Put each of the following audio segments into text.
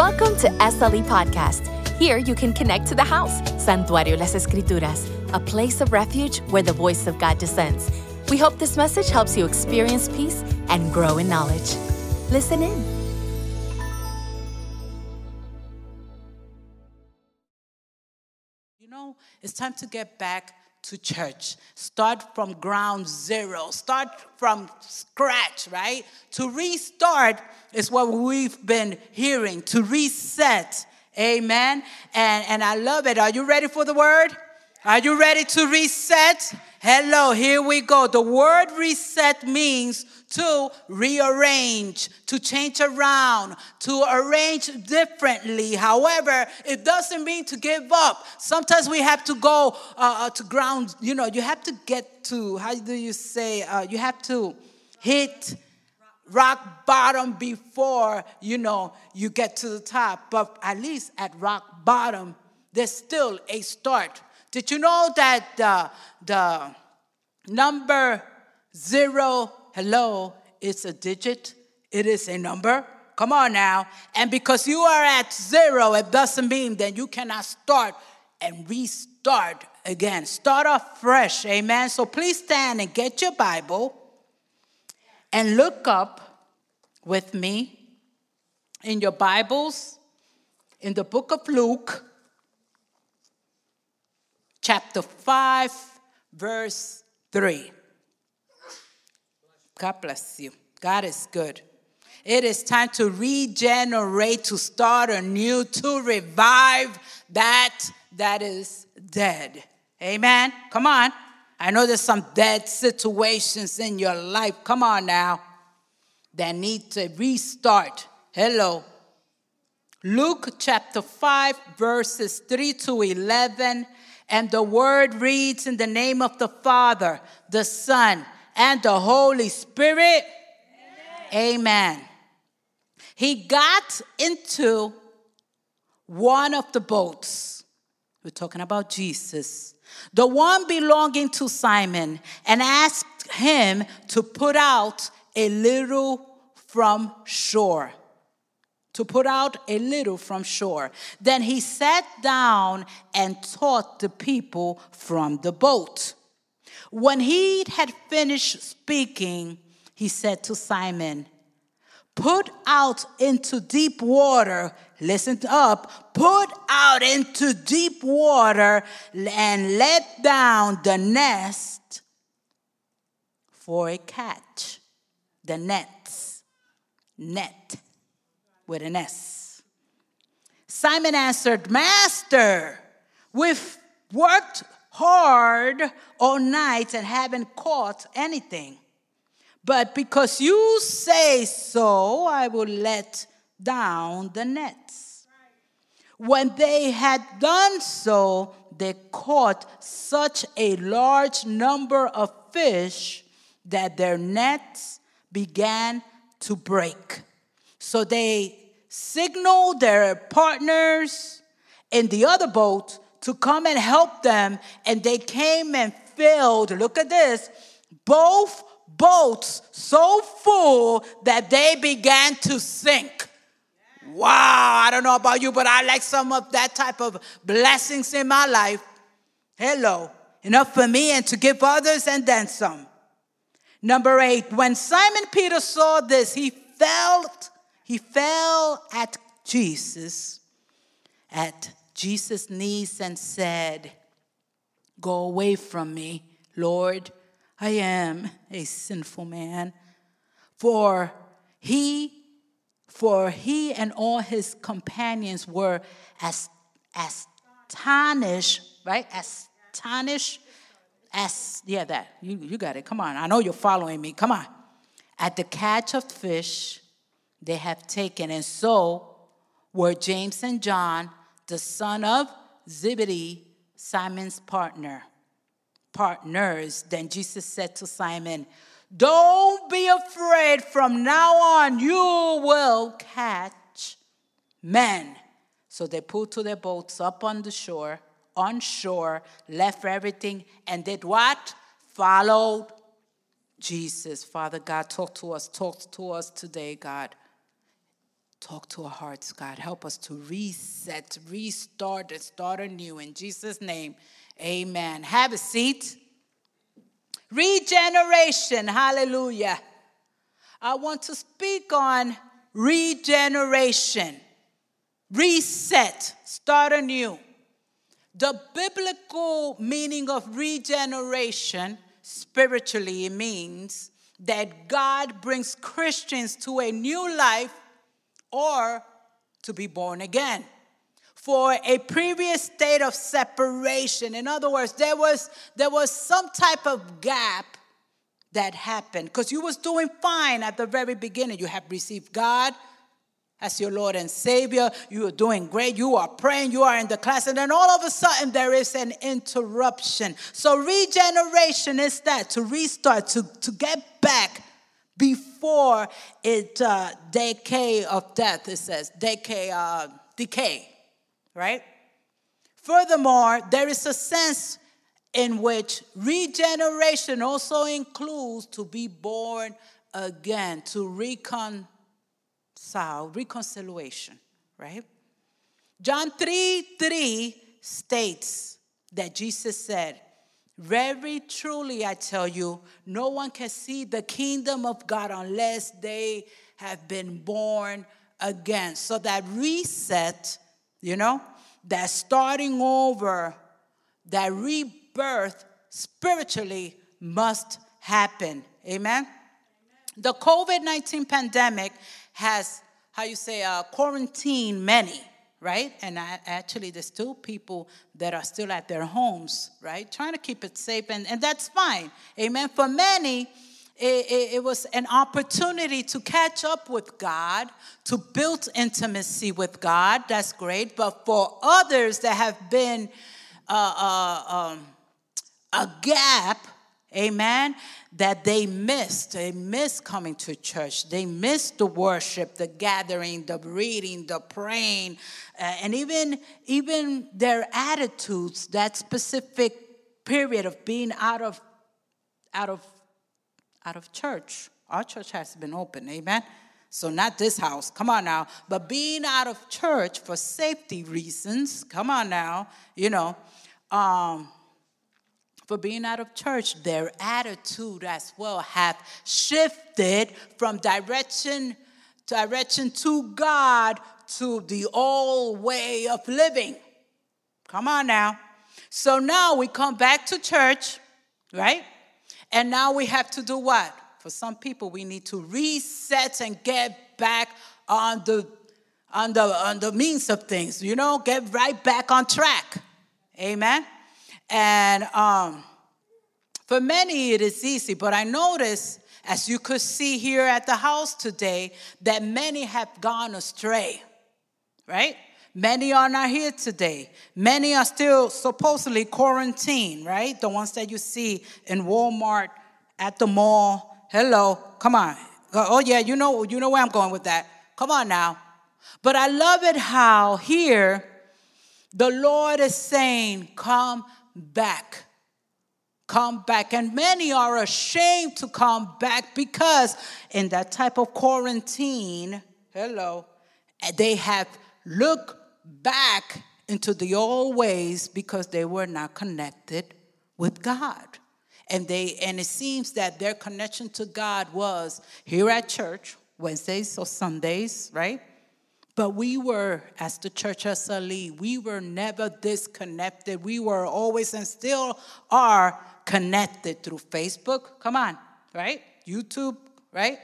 Welcome to SLE Podcast. Here you can connect to the house, Santuario Las Escrituras, a place of refuge where the voice of God descends. We hope this message helps you experience peace and grow in knowledge. Listen in. You know, it's time to get back to church. Start from ground zero. Start from scratch, right? To restart is what we've been hearing, to reset. Amen. And, and I love it. Are you ready for the word? Are you ready to reset? Hello, here we go. The word reset means to rearrange, to change around, to arrange differently. However, it doesn't mean to give up. Sometimes we have to go uh, uh, to ground, you know, you have to get to, how do you say, uh, you have to hit rock bottom before, you know, you get to the top. But at least at rock bottom, there's still a start. Did you know that the, the number zero, hello, is a digit? It is a number. Come on now. And because you are at zero, it doesn't mean that you cannot start and restart again. Start off fresh. Amen. So please stand and get your Bible and look up with me in your Bibles in the book of Luke chapter 5, verse 3. God bless you. God is good. It is time to regenerate, to start anew, to revive that that is dead. Amen. Come on. I know there's some dead situations in your life. Come on now. That need to restart. Hello. Luke chapter 5, verses 3 to 11 and the word reads in the name of the Father, the Son, and the Holy Spirit. Amen. Amen. He got into one of the boats. We're talking about Jesus. The one belonging to Simon, and asked him to put out a little from shore to put out a little from shore. Then he sat down and taught the people from the boat. When he had finished speaking, he said to Simon, Put out into deep water, listen up, put out into deep water and let down the nest for a catch. The nets, net with an S. Simon answered, Master, we've worked hard all night and haven't caught anything. But because you say so, I will let down the nets. When they had done so, they caught such a large number of fish that their nets began to break. So they signaled their partners in the other boat to come and help them, and they came and filled, look at this, both boats so full that they began to sink. Wow, I don't know about you, but I like some of that type of blessings in my life. Hello, enough for me and to give others and then some. Number eight, when Simon Peter saw this, he felt he fell at Jesus, at Jesus' knees, and said, Go away from me, Lord. I am a sinful man. For he, for he and all his companions were as astonished, right? Astonished, as yeah, that you, you got it. Come on, I know you're following me. Come on, at the catch of fish they have taken. And so were James and John, the son of Zebedee, Simon's partner, partners. Then Jesus said to Simon, Don't be afraid. From now on, you will catch men. So they pulled to their boats up on the shore, on shore, left everything, and did what? Followed Jesus. Father God, talk to us, talk to us today, God Talk to our hearts, God. Help us to reset, restart, and start anew. In Jesus' name, amen. Have a seat. Regeneration, hallelujah. I want to speak on regeneration, reset, start anew. The biblical meaning of regeneration, spiritually, means that God brings Christians to a new life or to be born again for a previous state of separation. In other words, there was, there was some type of gap that happened because you was doing fine at the very beginning. You have received God as your Lord and Savior. You are doing great. You are praying. You are in the class. And then all of a sudden, there is an interruption. So, regeneration is that to restart, to, to get back before it uh, decay of death, it says, decay, uh, decay, right? Furthermore, there is a sense in which regeneration also includes to be born again, to reconcile, reconciliation, right? John 3 3 states that Jesus said, Very truly I tell you, no one can see the kingdom of God unless they have been born again. So that reset, you know, that starting over, that rebirth spiritually must happen. Amen? The COVID 19 pandemic has, how you say, uh, quarantined many, right? And I, actually, there's still people that are still at their homes, right? Trying to keep it safe, and, and that's fine. Amen? For many, it, it, it, was an opportunity to catch up with God, to build intimacy with God. That's great. But for others that have been uh, uh, um, a gap, amen, that they missed. They missed coming to church. They missed the worship, the gathering, the reading, the praying, uh, and even, even their attitudes, that specific period of being out of, out of, out of church. Our church has been open, amen. So, not this house, come on now, but being out of church for safety reasons, come on now, you know. Um, for being out of church, their attitude as well have shifted from direction direction to God to the old way of living. Come on now. So now we come back to church, right? And now we have to do what? For some people, we need to reset and get back on the on the on the means of things, you know, get right back on track. Amen. And um, for many, it is easy, but I notice, as you could see here at the house today, that many have gone astray, right? Many are not here today. Many are still supposedly quarantined, right? The ones that you see in Walmart, at the mall. Hello, come on. Oh yeah, you know, you know where I'm going with that. Come on now. But I love it how here the Lord is saying, Come back. Come back. And many are ashamed to come back because in that type of quarantine, hello, they have looked back into the old ways because they were not connected with God. And they and it seems that their connection to God was here at church, Wednesdays or Sundays, right? But we were, as the church of Sali, we were never disconnected. We were always and still are connected through Facebook. Come on, right? YouTube, right?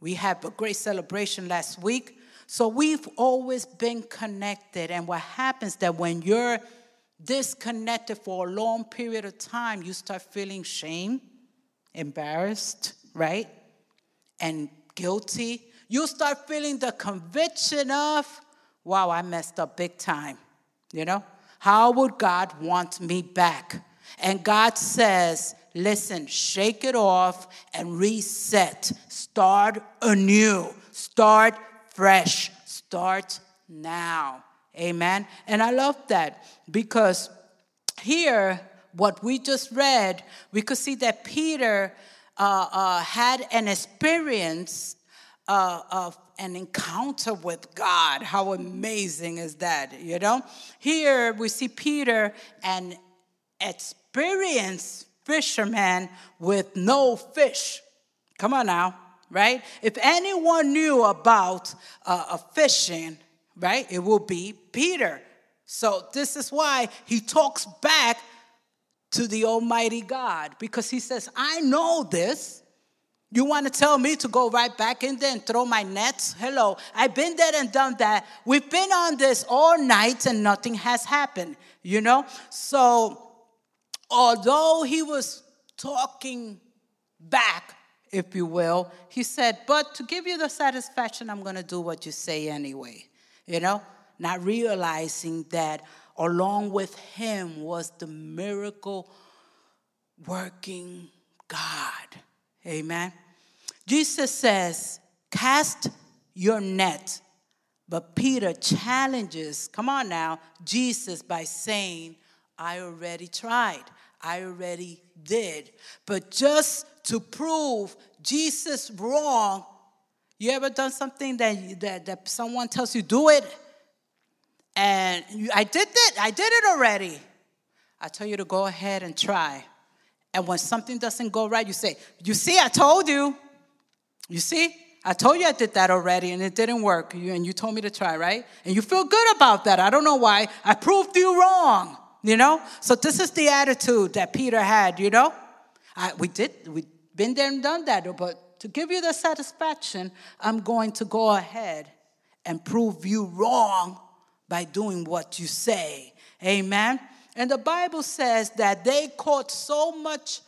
We had a great celebration last week. So we've always been connected. And what happens that when you're disconnected for a long period of time, you start feeling shame, embarrassed, right? And guilty you start feeling the conviction of, wow, I messed up big time. You know? How would God want me back? And God says, listen, shake it off and reset. Start anew. Start fresh. Start now. Amen. And I love that because here, what we just read, we could see that Peter uh, uh, had an experience uh, of an encounter with God. How amazing is that, you know? Here we see Peter, an experienced fisherman with no fish. Come on now, right? If anyone knew about uh, a fishing, right, it would be Peter. So this is why he talks back to the Almighty God because he says, I know this. You want to tell me to go right back in there and throw my nets? Hello, I've been there and done that. We've been on this all night and nothing has happened, you know? So, although he was talking back, if you will, he said, But to give you the satisfaction, I'm going to do what you say anyway, you know? Not realizing that along with him was the miracle working God. Amen. Jesus says, Cast your net. But Peter challenges, come on now, Jesus by saying, I already tried. I already did. But just to prove Jesus wrong, you ever done something that, that, that someone tells you, do it? And you, I did it, I did it already. I tell you to go ahead and try. And when something doesn't go right, you say, You see, I told you. You see? I told you I did that already and it didn't work. And you told me to try, right? And you feel good about that. I don't know why. I proved you wrong, you know? So this is the attitude that Peter had, you know? I, we did, we've been there and done that, but to give you the satisfaction, I'm going to go ahead and prove you wrong by doing what you say. Amen? And the Bible says that they caught so much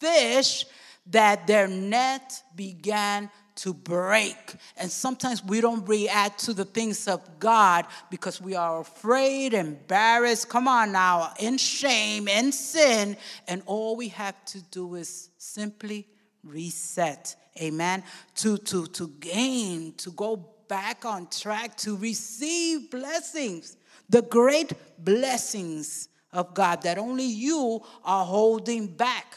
fish that their net began to break. And sometimes we don't react to the things of God because we are afraid, embarrassed, come on now, in shame, in sin. And all we have to do is simply reset. Amen. To, to, to gain, to go back on track, to receive blessings, the great blessings of God that only you are holding back.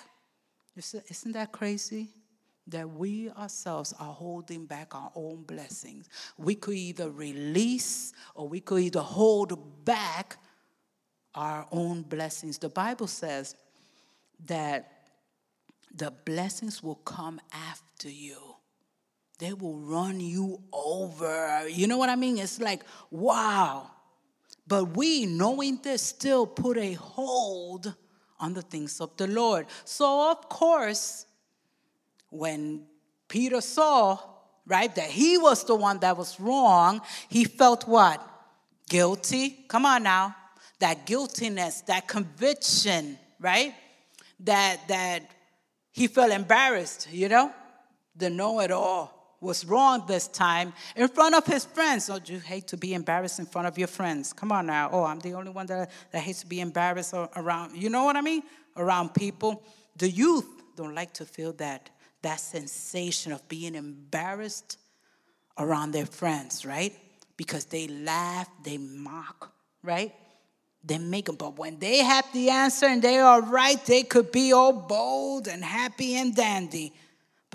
Isn't that crazy? That we ourselves are holding back our own blessings. We could either release or we could either hold back our own blessings. The Bible says that the blessings will come after you. They will run you over. You know what I mean? It's like, wow. But we, knowing this, still put a hold on the things of the Lord. So, of course, when Peter saw, right, that he was the one that was wrong, he felt what? Guilty. Come on now. That guiltiness, that conviction, right? That that he felt embarrassed, you know? The know it all was wrong this time in front of his friends. Don't you hate to be embarrassed in front of your friends? Come on now. Oh, I'm the only one that, that hates to be embarrassed around, you know what I mean? Around people. The youth don't like to feel that, that sensation of being embarrassed around their friends, right? Because they laugh, they mock, right? They make them. But when they have the answer and they are right, they could be all bold and happy and dandy.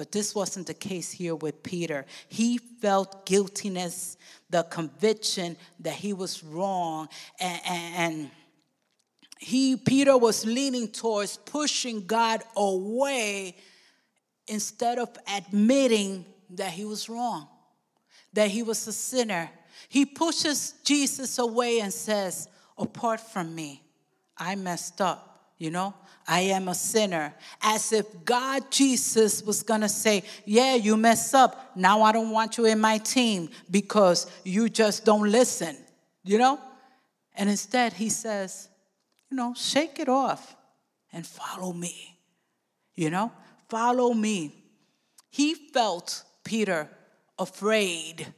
But this wasn't the case here with Peter. He felt guiltiness, the conviction that he was wrong, and, and he Peter was leaning towards pushing God away instead of admitting that he was wrong, that he was a sinner. He pushes Jesus away and says, Apart from me, I messed up, you know? I am a sinner. As if God, Jesus, was going to say, Yeah, you mess up. Now I don't want you in my team because you just don't listen, you know? And instead, he says, You know, shake it off and follow me, you know? Follow me. He felt Peter afraid.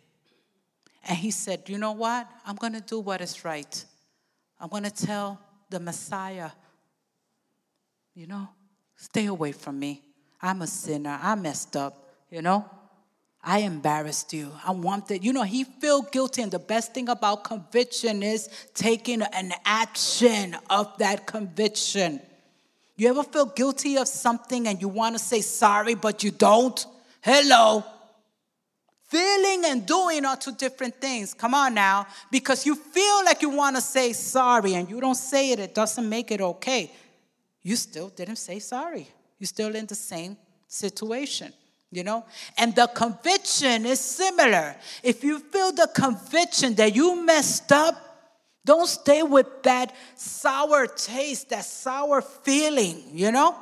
And he said, You know what? I'm going to do what is right. I'm going to tell the Messiah you know, stay away from me. I'm a sinner. I messed up, you know. I embarrassed you. I wanted, you know, he feel guilty. And the best thing about conviction is taking an action of that conviction. You ever feel guilty of something and you want to say sorry, but you don't? Hello. Feeling and doing are two different things. Come on now. Because you feel like you want to say sorry and you don't say it, it doesn't make it okay. You still didn't say sorry. You're still in the same situation, you know? And the conviction is similar. If you feel the conviction that you messed up, don't stay with that sour taste, that sour feeling, you know?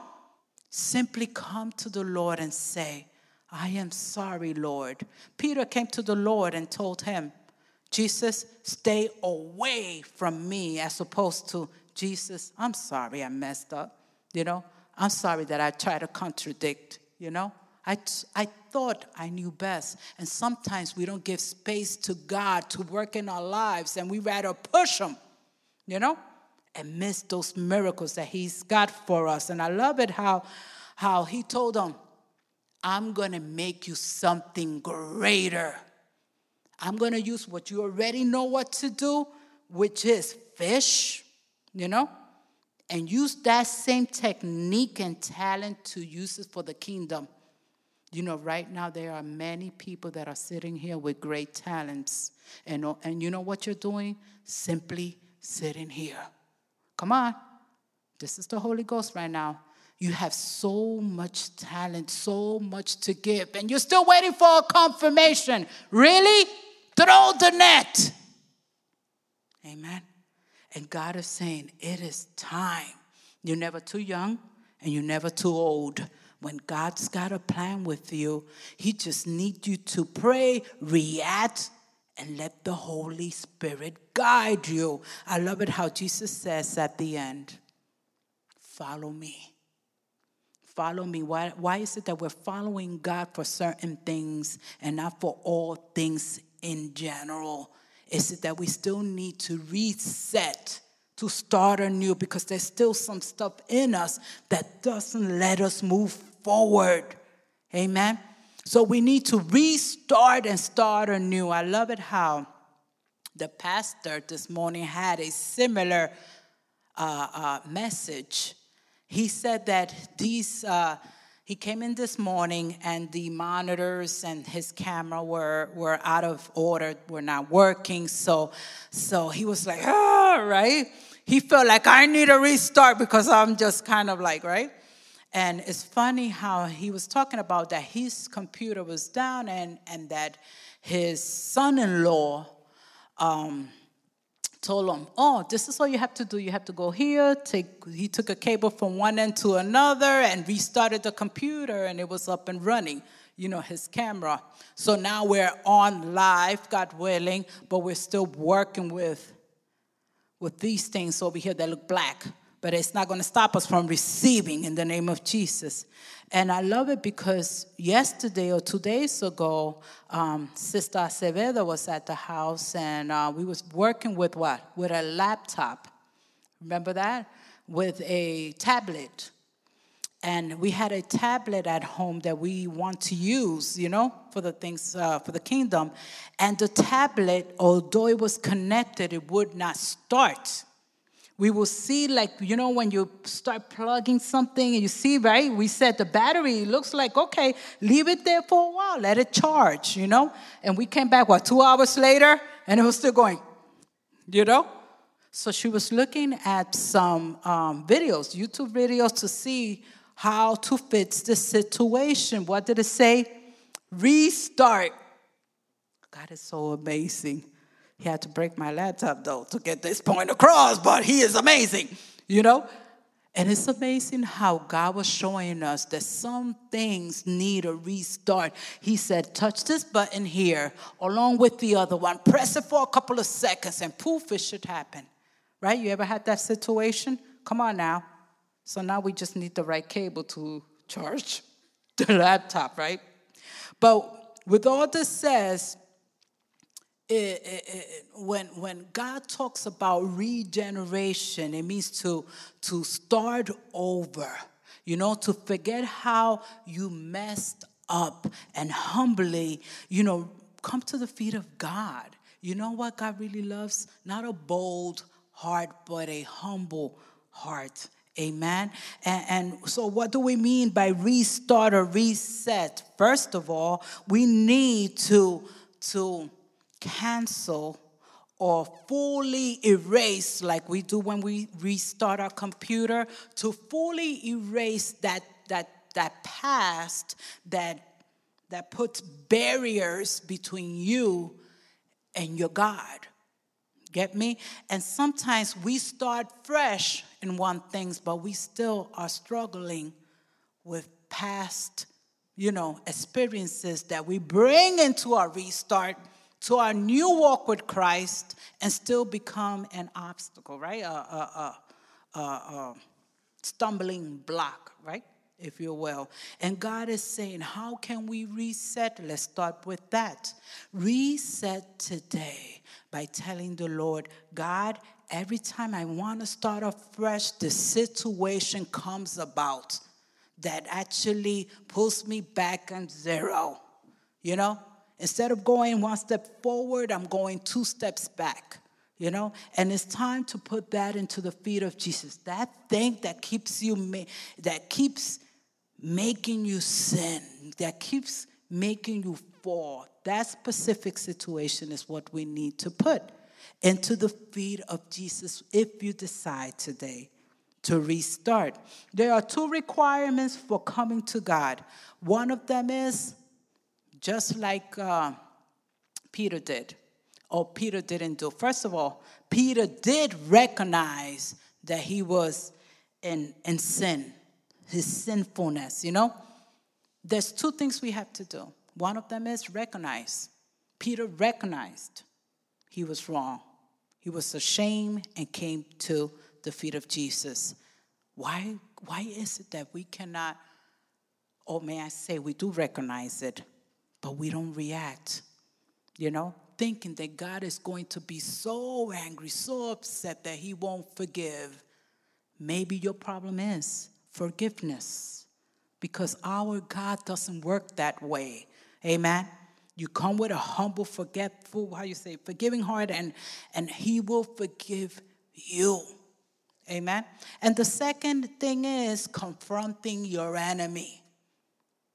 Simply come to the Lord and say, I am sorry, Lord. Peter came to the Lord and told him, Jesus, stay away from me, as opposed to, Jesus, I'm sorry I messed up. You know, I'm sorry that I tried to contradict, you know. I, I thought I knew best. And sometimes we don't give space to God to work in our lives and we rather push Him, you know, and miss those miracles that He's got for us. And I love it how, how He told them, I'm going to make you something greater. I'm going to use what you already know what to do, which is fish, you know, and use that same technique and talent to use it for the kingdom. You know, right now there are many people that are sitting here with great talents. And, oh, and you know what you're doing? Simply sitting here. Come on. This is the Holy Ghost right now. You have so much talent, so much to give, and you're still waiting for a confirmation. Really? Throw the net. Amen. And God is saying, It is time. You're never too young and you're never too old. When God's got a plan with you, He just needs you to pray, react, and let the Holy Spirit guide you. I love it how Jesus says at the end, Follow me follow me. Why, why is it that we're following God for certain things and not for all things in general? Is it that we still need to reset to start anew because there's still some stuff in us that doesn't let us move forward? Amen. So we need to restart and start anew. I love it how the pastor this morning had a similar uh, uh, message he said that these, uh, he came in this morning and the monitors and his camera were, were out of order, were not working. So, so he was like, ah, right? He felt like I need a restart because I'm just kind of like, right? And it's funny how he was talking about that his computer was down and, and that his son in law, um, told him, Oh, this is all you have to do. You have to go here. Take, he took a cable from one end to another and restarted the computer, and it was up and running, you know, his camera. So now we're on live, God willing, but we're still working with, with these things over here that look black. But it's not going to stop us from receiving in the name of Jesus. And I love it because yesterday or two days ago, um, Sister Acevedo was at the house and uh, we was working with what? With a laptop. Remember that? With a tablet. And we had a tablet at home that we want to use, you know, for the things, uh, for the kingdom. And the tablet, although it was connected, it would not start we will see like you know when you start plugging something and you see right we said the battery looks like okay leave it there for a while let it charge you know? And we came back what two hours later and it was still going you know? So she was looking at some um, videos youtube videos to see how to fix the situation. What did it say? Restart. God is so amazing he had to break my laptop though to get this point across, but he is amazing, you know? And it's amazing how God was showing us that some things need a restart. He said, touch this button here along with the other one, press it for a couple of seconds, and poof, it should happen. Right? You ever had that situation? Come on now. So now we just need the right cable to charge the laptop, right? But with all this says, it, it, it, when, when God talks about regeneration, it means to, to start over, you know, to forget how you messed up and humbly, you know, come to the feet of God. You know what God really loves? Not a bold heart, but a humble heart. Amen. And, and, so, what do we mean by restart or reset? First of all, we need to, to cancel or fully erase, like we do when we restart our computer, to fully erase that, that, that past that, that puts barriers between you and your God. Get me? And sometimes we start fresh in one things, but we still are struggling with past, you know, experiences that we bring into our restart, to our new walk with Christ, and still become an obstacle, right? A, a, a, stumbling block, right? If you will. And God is saying, How can we reset? Let's start with that. Reset today by telling the Lord, God, every time I want to start afresh, the situation comes about that actually pulls me back on zero. You know, instead of going one step forward, I'm going two steps back. You know, and it's time to put that into the feet of Jesus. That thing that keeps you, that keeps making you sin, that keeps making you fall. That specific situation is what we need to put into the feet of Jesus if you decide today to restart. There are two requirements for coming to God. One of them is just like uh, Peter did, or Peter didn't do. First of all, Peter did recognize that he was in, in sin, his sinfulness, you know? There's two things we have to do. One of them is recognize. Peter recognized he was wrong. He was ashamed and came to the feet of Jesus. Why, why is it that we cannot, or may I say, we do recognize it, but we don't react? You know, thinking that God is going to be so angry, so upset that He won't forgive. Maybe your problem is forgiveness because our God doesn't work that way. Amen. You come with a humble, forgetful, how you say, forgiving heart, and, and He will forgive you. Amen. And the second thing is confronting your enemy.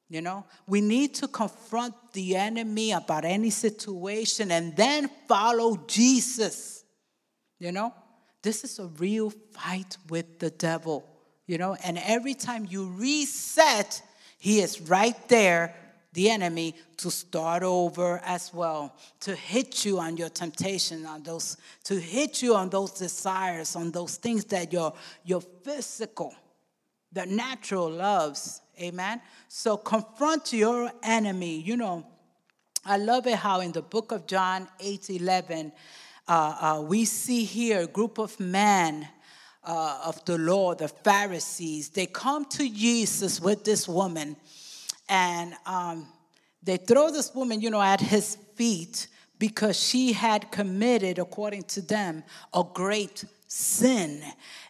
You know, we need to confront the enemy about any situation and then follow Jesus. You know, this is a real fight with the devil. You know, and every time you reset, he is right there the enemy to start over as well, to hit you on your temptation, on those, to hit you on those desires, on those things that your, your physical, the natural loves. Amen. So confront your enemy. You know, I love it how in the book of John 8 11, uh, uh, we see here a group of men uh, of the law, the Pharisees. They come to Jesus with this woman and um, they throw this woman, you know, at his feet because she had committed, according to them, a great sin.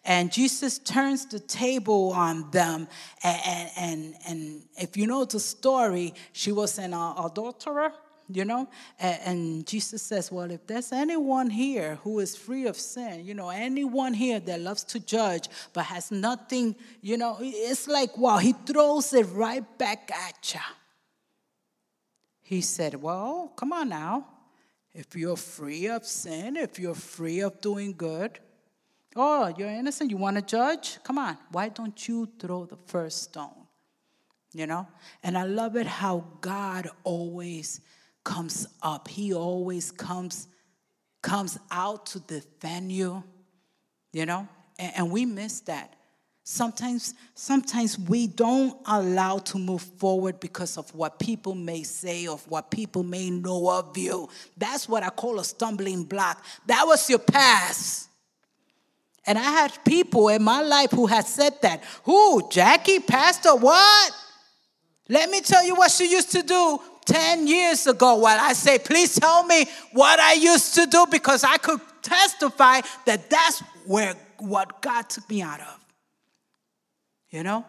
And Jesus turns the table on them. And, and, and if you know the story, she was an uh, adulterer, you know? And Jesus says, Well, if there's anyone here who is free of sin, you know, anyone here that loves to judge but has nothing, you know, it's like, wow, he throws it right back at you. He said, Well, come on now. If you're free of sin, if you're free of doing good, oh, you're innocent, you want to judge? Come on. Why don't you throw the first stone? You know? And I love it how God always comes up. He always comes comes out to defend you. You know? And, and we miss that. Sometimes, sometimes we don't allow to move forward because of what people may say, of what people may know of you. That's what I call a stumbling block. That was your past. And I had people in my life who had said that. Who? Jackie, Pastor, what? Let me tell you what she used to do 10 years ago. While I say, please tell me what I used to do because I could testify that that's where what God took me out of. You know?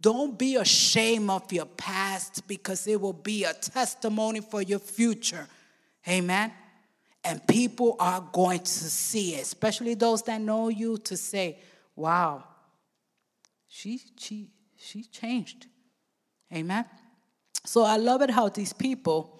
Don't be ashamed of your past because it will be a testimony for your future. Amen? And people are going to see it, especially those that know you, to say, wow, she, she, she changed. Amen. So I love it how these people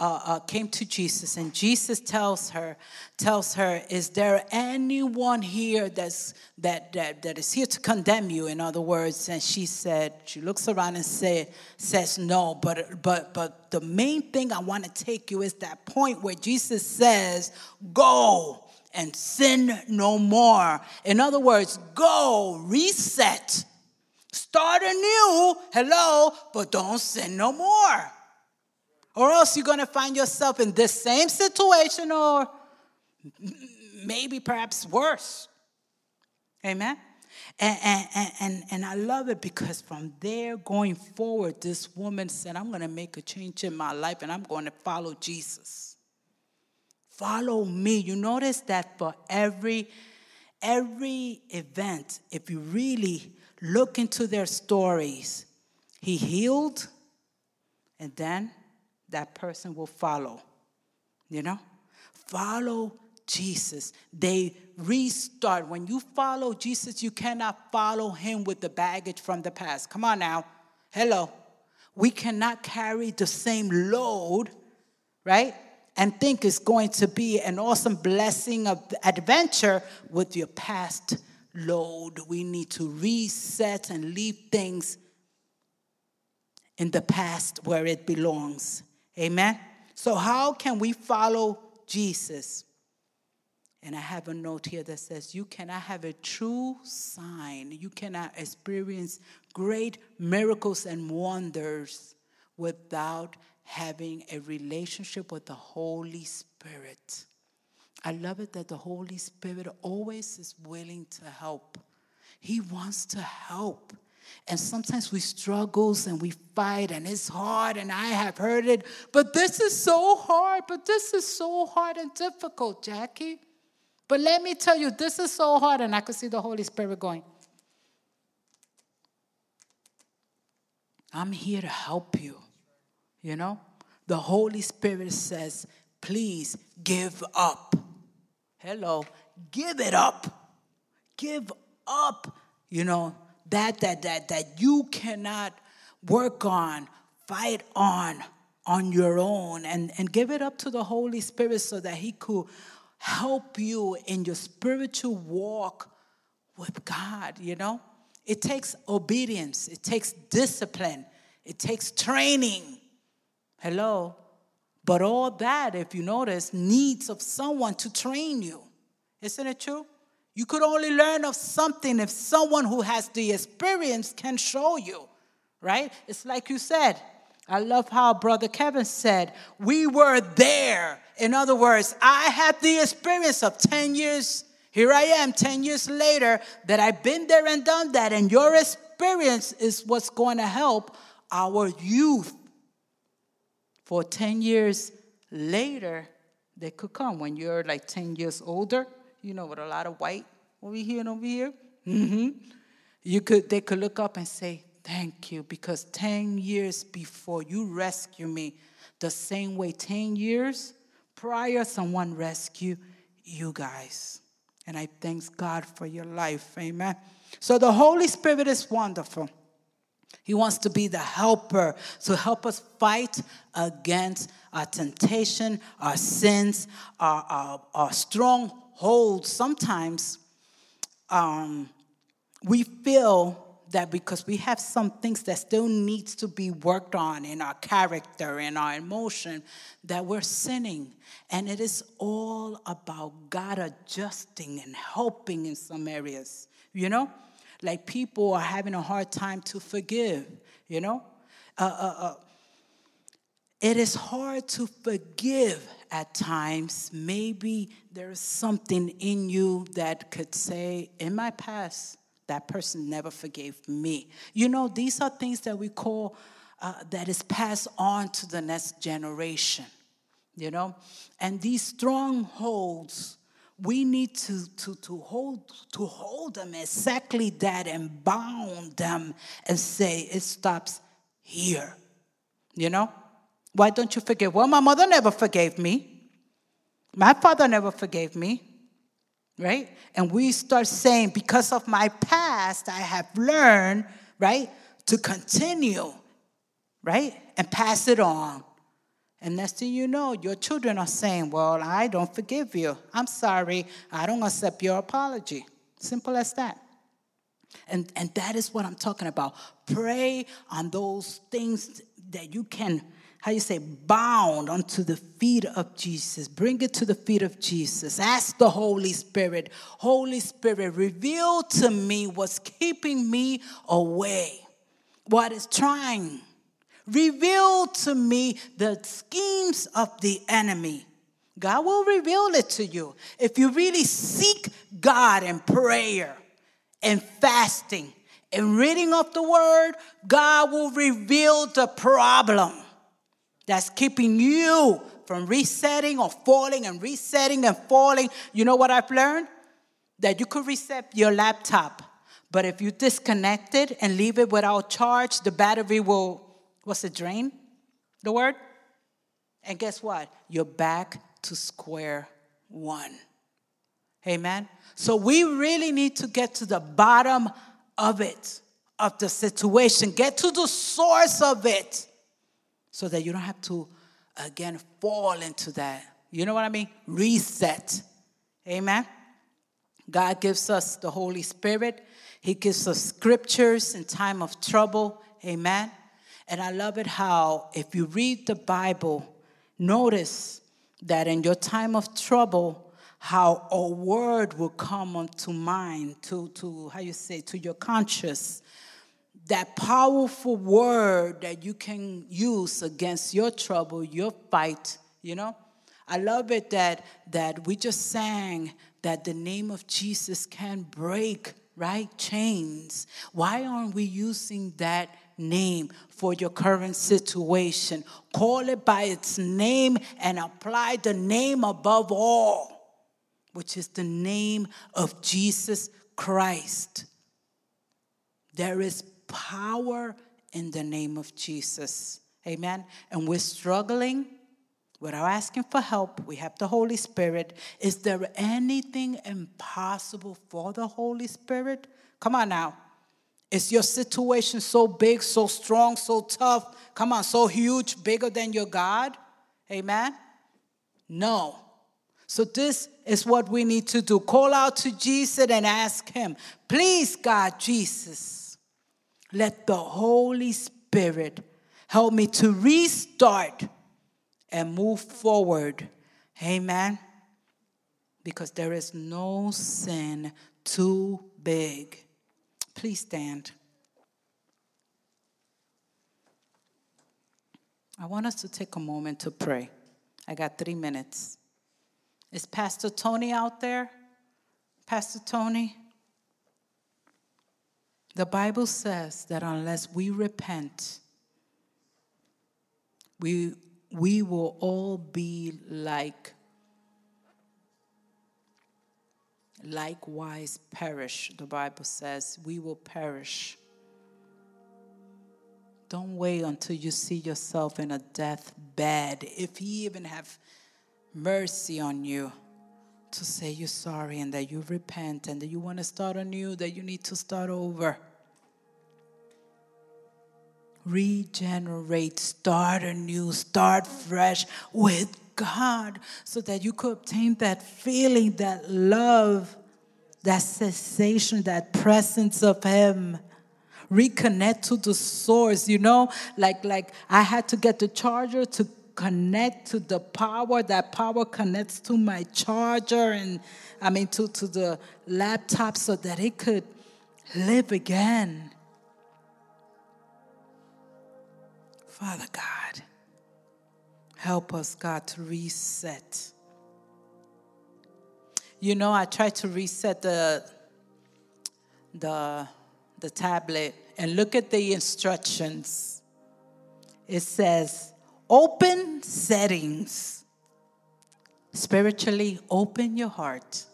uh, uh, came to Jesus, and Jesus tells her, tells her, "Is there anyone here that's that that that is here to condemn you?" In other words, and she said, she looks around and say, says, "No." But but but the main thing I want to take you is that point where Jesus says, "Go." And sin no more. In other words, go, reset, start anew, hello, but don't sin no more or else you're going to find yourself in this same situation or maybe perhaps worse. Amen. And, and, and, and I love it because from there going forward, this woman said, I'm going to make a change in my life and I'm going to follow Jesus. Follow me. You notice that for every every event, if you really look into their stories, he healed and then that person will follow. You know? Follow Jesus. They restart. When you follow Jesus, you cannot follow him with the baggage from the past. Come on now. Hello. We cannot carry the same load, right? And think it's going to be an awesome blessing of adventure with your past load. We need to reset and leave things in the past where it belongs. Amen. So, how can we follow Jesus? And I have a note here that says, You cannot have a true sign, you cannot experience great miracles and wonders without having a relationship with the Holy Spirit. I love it that the Holy Spirit always is willing to help. He wants to help. And sometimes we struggles and we fight and it's hard and I have heard it, but this is so hard, but this is so hard and difficult, Jackie. But let me tell you, this is so hard, and I could see the Holy Spirit going, I'm here to help you. You know? The Holy Spirit says, please give up. Hello, give it up. Give up. You know, that that that that you cannot work on, fight on on your own and, and give it up to the Holy Spirit so that He could help you in your spiritual walk with God, you know? It takes obedience, it takes discipline, it takes training. Hello? But all that, if you notice, needs of someone to train you. Isn't it true? You could only learn of something if someone who has the experience can show you, right? It's like you said. I love how Brother Kevin said, We were there. In other words, I had the experience of 10 years. Here I am, 10 years later, that I've been there and done that. And your experience is what's going to help our youth. For 10 years later, they could come when you're like 10 years older you know, with a lot of white over here and over here. Mm-hmm. You could, they could look up and say, Thank you, because 10 years before you rescue me, the same way 10 years prior, someone rescued you guys. And I thank God for your life. Amen. So the Holy Spirit is wonderful. He wants to be the helper to help us fight against our temptation, our sins, our, our, our strong hold, sometimes um, we feel that because we have some things that still needs to be worked on in our character in our emotion that we're sinning. And it is all about god adjusting and helping in some areas you know? Like people are having a hard time to forgive you know? Uh, uh, uh, it is hard to forgive at times. Maybe there's something in you that could say, in my past, that person never forgave me. You know, these are things that we call uh, that is passed on to the next generation, you know? And these strongholds, we need to, to, to, hold, to hold them exactly that and bound them and say, it stops here, you know? Why don't you forgive? Well, my mother never forgave me. My father never forgave me. right? And we start saying, because of my past, I have learned, right, to continue, right, and pass it on. And next thing you know, your children are saying, Well, I don't forgive you. I'm sorry. I don't accept your apology. Simple as that. And, and that is what I'm talking about. Pray on those things that you can, how you say, bound unto the feet of Jesus. Bring it to the feet of Jesus. Ask the Holy Spirit, Holy Spirit, reveal to me what's keeping me away, what is trying Reveal to me the schemes of the enemy. God will reveal it to you. If you really seek God in prayer and fasting and reading of the word, God will reveal the problem that's keeping you from resetting or falling and resetting and falling. You know what I've learned? That you could reset your laptop, but if you disconnect it and leave it without charge, the battery will What's the drain? The word? And guess what? You're back to square one. Amen. So we really need to get to the bottom of it, of the situation, get to the source of it, so that you don't have to again fall into that. You know what I mean? Reset. Amen. God gives us the Holy Spirit. He gives us scriptures in time of trouble. Amen. And I love it how, if you read the Bible, notice that in your time of trouble, how a word will come onto mind, to, to how you say, to your conscious. That powerful word that you can use against your trouble, your fight, you know? I love it that that we just sang that the name of Jesus can break, right? Chains. Why aren't we using that name for your current situation. Call it by its name and apply the name above all, which is the name of Jesus Christ. There is power in the name of Jesus. Amen. And we're struggling without asking for help. We have the Holy Spirit. Is there anything impossible for the Holy Spirit? Come on now. Is your situation so big, so strong, so tough? Come on, so huge, bigger than your God? Amen? No. So, this is what we need to do call out to Jesus and ask Him, please, God, Jesus, let the Holy Spirit help me to restart and move forward. Amen? Because there is no sin too big Please stand. I want us to take a moment to pray. I got three minutes. Is Pastor Tony out there? Pastor Tony? The Bible says that unless we repent, we, we will all be like likewise perish. The Bible says, we will perish. Don't wait until you see yourself in a deathbed. If He even have mercy on you to say you're sorry and that you repent and that you want to start anew, that you need to start over. Regenerate, start anew, start fresh with God so that you could obtain that feeling, that love, that sensation, that presence of Him. Reconnect to the source, you know, like like I had to get the charger to connect to the power. That power connects to my charger and I mean to, to the laptop so that it could live again. Father God. Help us, God, to reset. You know, I tried to reset the, the, the tablet and look at the instructions. It says, open settings. Spiritually, open your heart.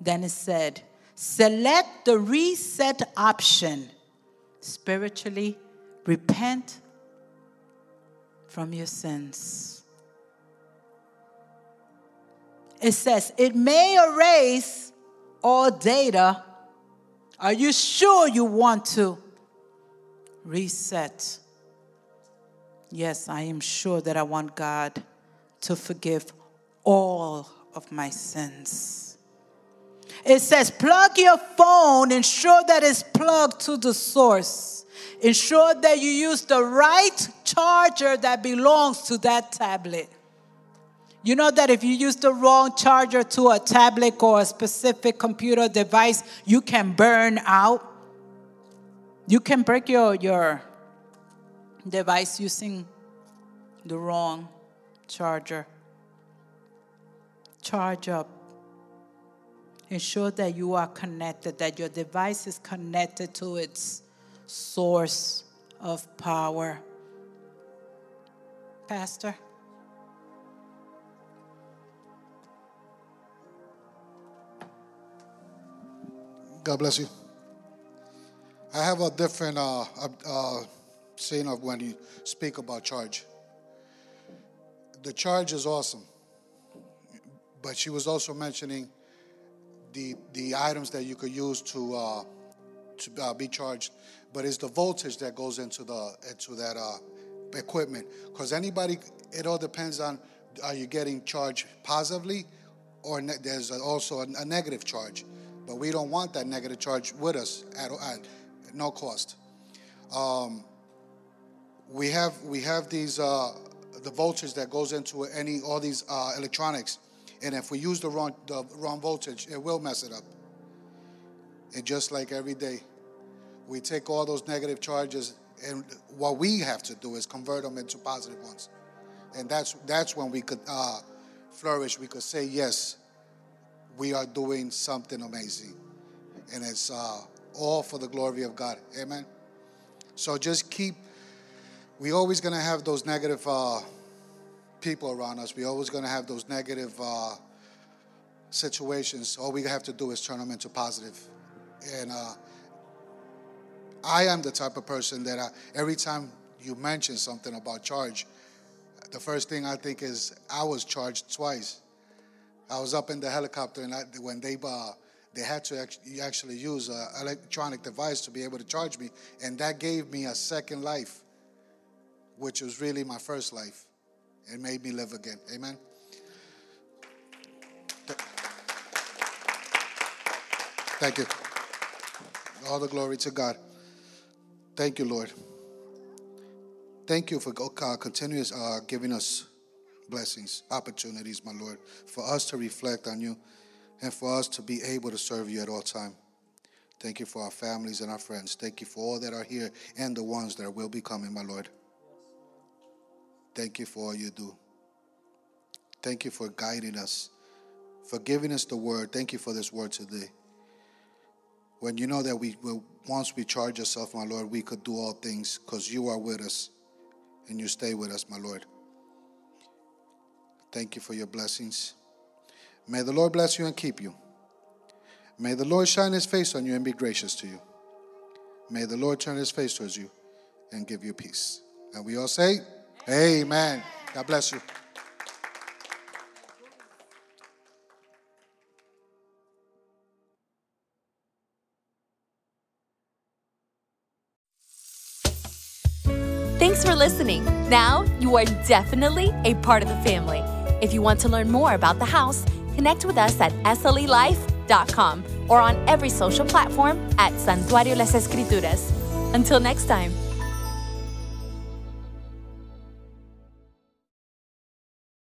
Then it said, select the reset option. Spiritually, repent from your sins. It says, it may erase all data, are you sure you want to reset? Yes, I am sure that I want God to forgive all of my sins. It says, plug your phone, ensure that it's plugged to the source. Ensure that you use the right charger that belongs to that tablet. You know that if you use the wrong charger to a tablet or a specific computer device, you can burn out. You can break your, your device using the wrong charger. Charge up. Ensure that you are connected, that your device is connected to its source of power. Pastor? God bless you. I have a different uh, uh, saying of when you speak about charge. The charge is awesome, but she was also mentioning the the items that you could use to uh, to uh, be charged, but it's the voltage that goes into the into that uh, equipment. Because anybody, it all depends on are you getting charged positively, or ne- there's also a, a negative charge but we don't want that negative charge with us at, at no cost. Um, we have we have these uh, the voltage that goes into any all these uh, electronics, and if we use the wrong the wrong voltage, it will mess it up. And just like every day, we take all those negative charges, and what we have to do is convert them into positive ones, and that's that's when we could uh, flourish. We could say yes we are doing something amazing. And it's uh, all for the glory of God. Amen. So just keep, we always going to have those negative uh, people around us. we always going to have those negative uh, situations. All we have to do is turn them into positive. And uh, I am the type of person that I, every time you mention something about charge, the first thing I think is I was charged twice. I was up in the helicopter, and I, when they uh, they had to actually, actually use an electronic device to be able to charge me, and that gave me a second life, which was really my first life. It made me live again. Amen. Thank you. All the glory to God. Thank you, Lord. Thank you for uh, continuous uh, giving us blessings, opportunities, my Lord, for us to reflect on you and for us to be able to serve you at all time. Thank you for our families and our friends. Thank you for all that are here and the ones that will be coming, my Lord. Thank you for all you do. Thank you for guiding us, for giving us the word. Thank you for this word today. When you know that we will, once we charge ourselves, my Lord, we could do all things because you are with us and you stay with us, my Lord. Thank you for your blessings. May the Lord bless you and keep you. May the Lord shine his face on you and be gracious to you. May the Lord turn his face towards you and give you peace. And we all say. Amen. God bless you. Thanks for listening. Now you are definitely a part of the family. If you want to learn more about the house, connect with us at slelife.com or on every social platform at Santuario Las Escrituras. Until next time.